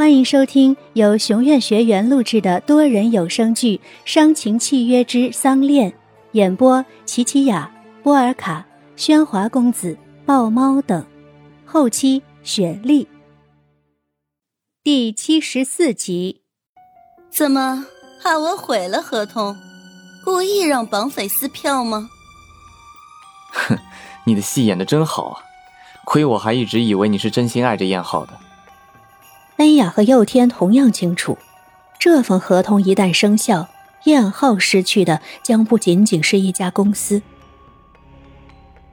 欢迎收听由熊院学员录制的多人有声剧《伤情契约之丧恋》，演播：琪琪雅、波尔卡、喧哗公子、豹猫等，后期雪莉。第七十四集。怎么怕我毁了合同？故意让绑匪撕票吗？哼，你的戏演的真好啊！亏我还一直以为你是真心爱着燕浩的。恩雅和佑天同样清楚，这份合同一旦生效，燕浩失去的将不仅仅是一家公司。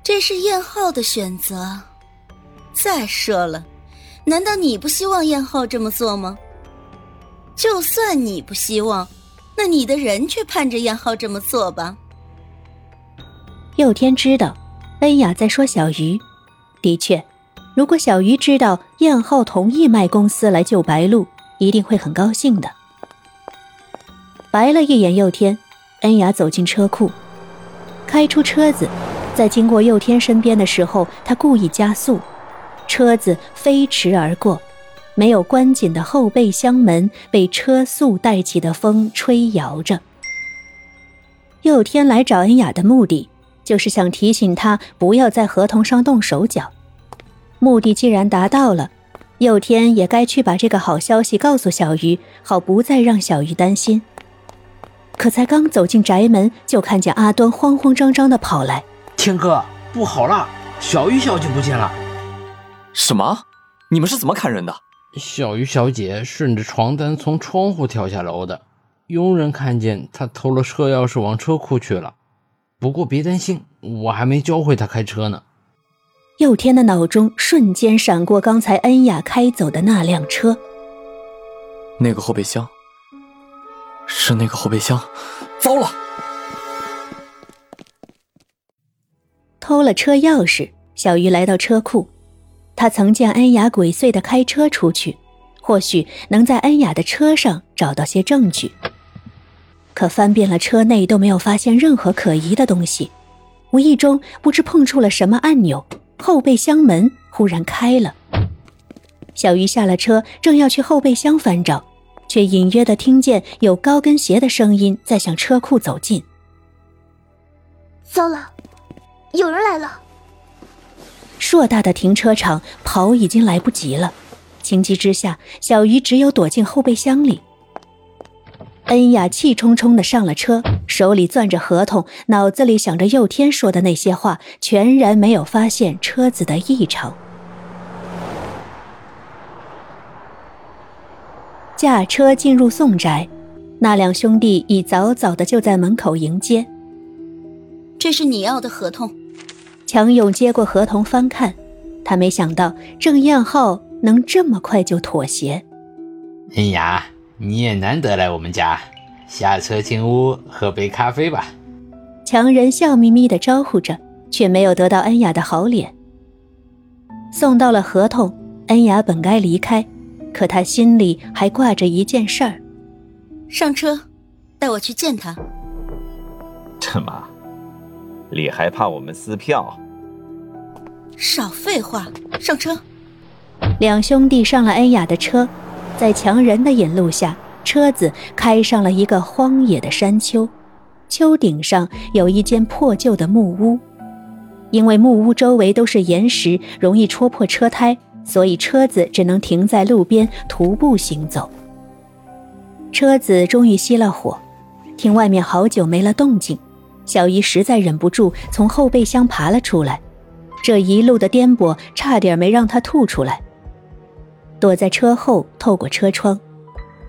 这是燕浩的选择。再说了，难道你不希望燕浩这么做吗？就算你不希望，那你的人却盼着燕浩这么做吧。佑天知道，恩雅在说小鱼，的确。如果小鱼知道燕浩同意卖公司来救白鹿，一定会很高兴的。白了一眼佑天，恩雅走进车库，开出车子，在经过佑天身边的时候，他故意加速，车子飞驰而过，没有关紧的后备箱门被车速带起的风吹摇着。佑天来找恩雅的目的，就是想提醒他不要在合同上动手脚。目的既然达到了，佑天也该去把这个好消息告诉小鱼，好不再让小鱼担心。可才刚走进宅门，就看见阿端慌慌张张的跑来：“天哥，不好了，小鱼小姐不见了！”“什么？你们是怎么砍人的？”“小鱼小姐顺着床单从窗户跳下楼的，佣人看见她偷了车钥匙往车库去了。不过别担心，我还没教会她开车呢。”佑天的脑中瞬间闪过刚才恩雅开走的那辆车，那个后备箱，是那个后备箱，糟了！偷了车钥匙，小鱼来到车库，他曾见恩雅鬼祟的开车出去，或许能在恩雅的车上找到些证据。可翻遍了车内都没有发现任何可疑的东西，无意中不知碰触了什么按钮。后备箱门忽然开了，小鱼下了车，正要去后备箱翻找，却隐约的听见有高跟鞋的声音在向车库走近。糟了，有人来了！硕大的停车场，跑已经来不及了。情急之下，小鱼只有躲进后备箱里。恩雅气冲冲的上了车，手里攥着合同，脑子里想着佑天说的那些话，全然没有发现车子的异常。驾车进入宋宅，那两兄弟已早早的就在门口迎接。这是你要的合同。强勇接过合同翻看，他没想到郑燕浩能这么快就妥协。恩雅。你也难得来我们家，下车进屋喝杯咖啡吧。强人笑眯眯的招呼着，却没有得到恩雅的好脸。送到了合同，恩雅本该离开，可她心里还挂着一件事儿。上车，带我去见他。这么，你还怕我们撕票？少废话，上车。两兄弟上了恩雅的车。在强人的引路下，车子开上了一个荒野的山丘，丘顶上有一间破旧的木屋。因为木屋周围都是岩石，容易戳破车胎，所以车子只能停在路边徒步行走。车子终于熄了火，听外面好久没了动静，小姨实在忍不住从后备箱爬了出来，这一路的颠簸差点没让她吐出来。躲在车后，透过车窗，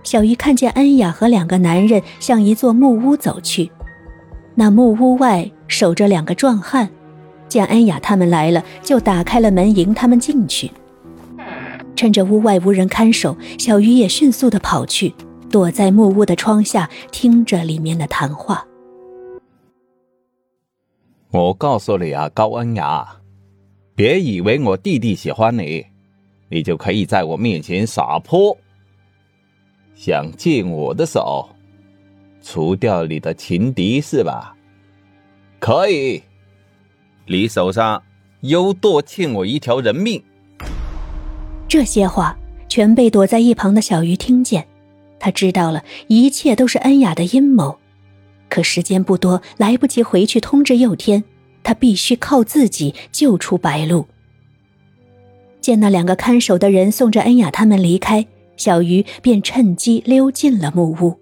小鱼看见恩雅和两个男人向一座木屋走去。那木屋外守着两个壮汉，见恩雅他们来了，就打开了门迎他们进去。趁着屋外无人看守，小鱼也迅速的跑去，躲在木屋的窗下，听着里面的谈话。我告诉你啊，高恩雅，别以为我弟弟喜欢你。你就可以在我面前撒泼，想借我的手除掉你的情敌是吧？可以，你手上又多欠我一条人命。这些话全被躲在一旁的小鱼听见。他知道了一切都是恩雅的阴谋，可时间不多，来不及回去通知佑天，他必须靠自己救出白鹿。见那两个看守的人送着恩雅他们离开，小鱼便趁机溜进了木屋。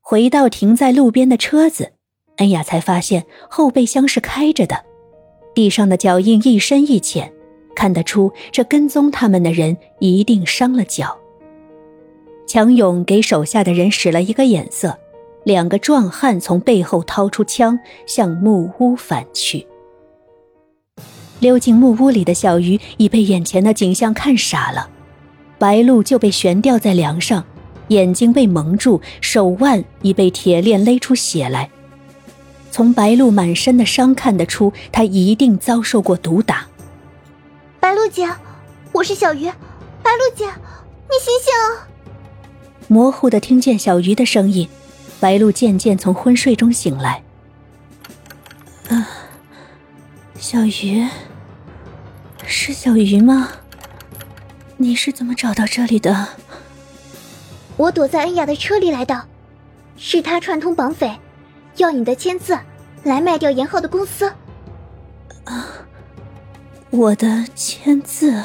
回到停在路边的车子，恩雅才发现后备箱是开着的，地上的脚印一深一浅，看得出这跟踪他们的人一定伤了脚。强勇给手下的人使了一个眼色，两个壮汉从背后掏出枪，向木屋返去。溜进木屋里的小鱼已被眼前的景象看傻了，白鹿就被悬吊在梁上，眼睛被蒙住，手腕已被铁链勒出血来。从白鹿满身的伤看得出，他一定遭受过毒打。白鹿姐，我是小鱼，白鹿姐，你醒醒啊！模糊的听见小鱼的声音，白鹿渐渐从昏睡中醒来。啊，小鱼，是小鱼吗？你是怎么找到这里的？我躲在恩雅的车里来的，是他串通绑匪，要你的签字来卖掉严浩的公司。啊，我的签字。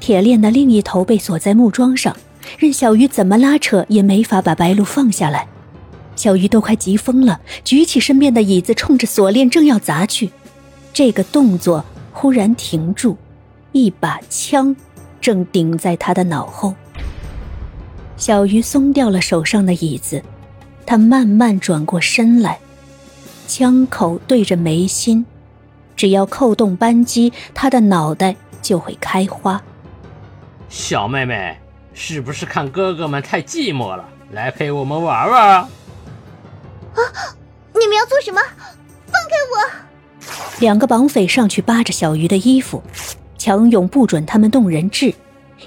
铁链的另一头被锁在木桩上。任小鱼怎么拉扯也没法把白鹿放下来，小鱼都快急疯了，举起身边的椅子，冲着锁链正要砸去，这个动作忽然停住，一把枪正顶在他的脑后。小鱼松掉了手上的椅子，他慢慢转过身来，枪口对着眉心，只要扣动扳机，他的脑袋就会开花。小妹妹。是不是看哥哥们太寂寞了，来陪我们玩玩啊？啊！你们要做什么？两个绑匪上去扒着小鱼的衣服，强勇不准他们动人质。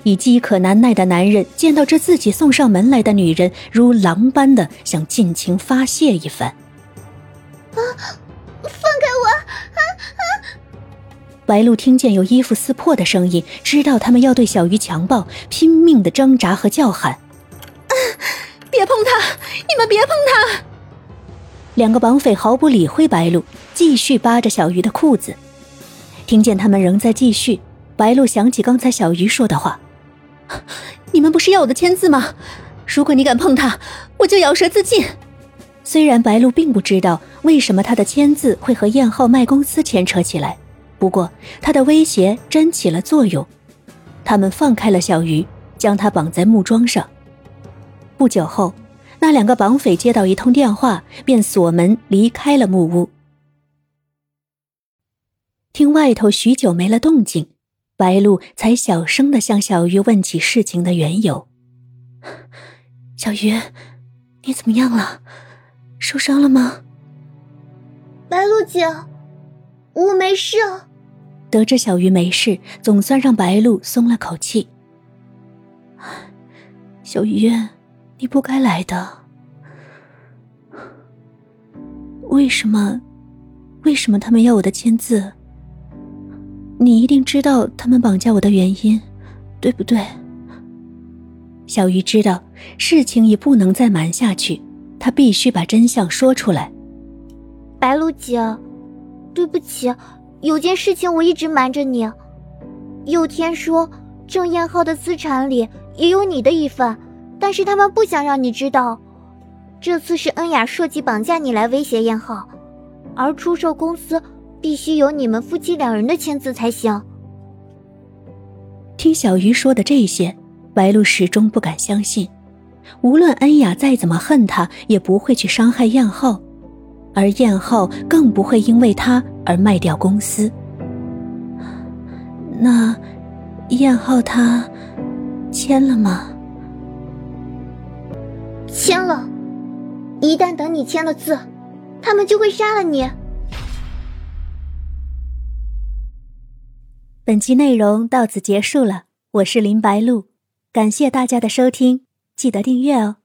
已饥渴难耐的男人见到这自己送上门来的女人，如狼般的想尽情发泄一番。啊！放开我！啊啊！白露听见有衣服撕破的声音，知道他们要对小鱼强暴，拼命的挣扎和叫喊：“啊别碰他！你们别碰他！”两个绑匪毫不理会白鹿，继续扒着小鱼的裤子。听见他们仍在继续，白露想起刚才小鱼说的话：“你们不是要我的签字吗？如果你敢碰他，我就咬舌自尽。”虽然白露并不知道为什么他的签字会和燕浩卖公司牵扯起来。不过，他的威胁真起了作用，他们放开了小鱼，将他绑在木桩上。不久后，那两个绑匪接到一通电话，便锁门离开了木屋。听外头许久没了动静，白露才小声的向小鱼问起事情的缘由：“ 小鱼，你怎么样了？受伤了吗？”白露姐，我没事。得知小鱼没事，总算让白露松了口气。小鱼，你不该来的。为什么？为什么他们要我的签字？你一定知道他们绑架我的原因，对不对？小鱼知道事情已不能再瞒下去，他必须把真相说出来。白露姐，对不起。有件事情我一直瞒着你，有天说郑彦浩的资产里也有你的一份，但是他们不想让你知道。这次是恩雅设计绑架你来威胁彦浩，而出售公司必须有你们夫妻两人的签字才行。听小鱼说的这些，白露始终不敢相信，无论恩雅再怎么恨他，也不会去伤害燕浩。而燕浩更不会因为他而卖掉公司。那燕浩他签了吗？签了。一旦等你签了字，他们就会杀了你。本期内容到此结束了，我是林白露，感谢大家的收听，记得订阅哦。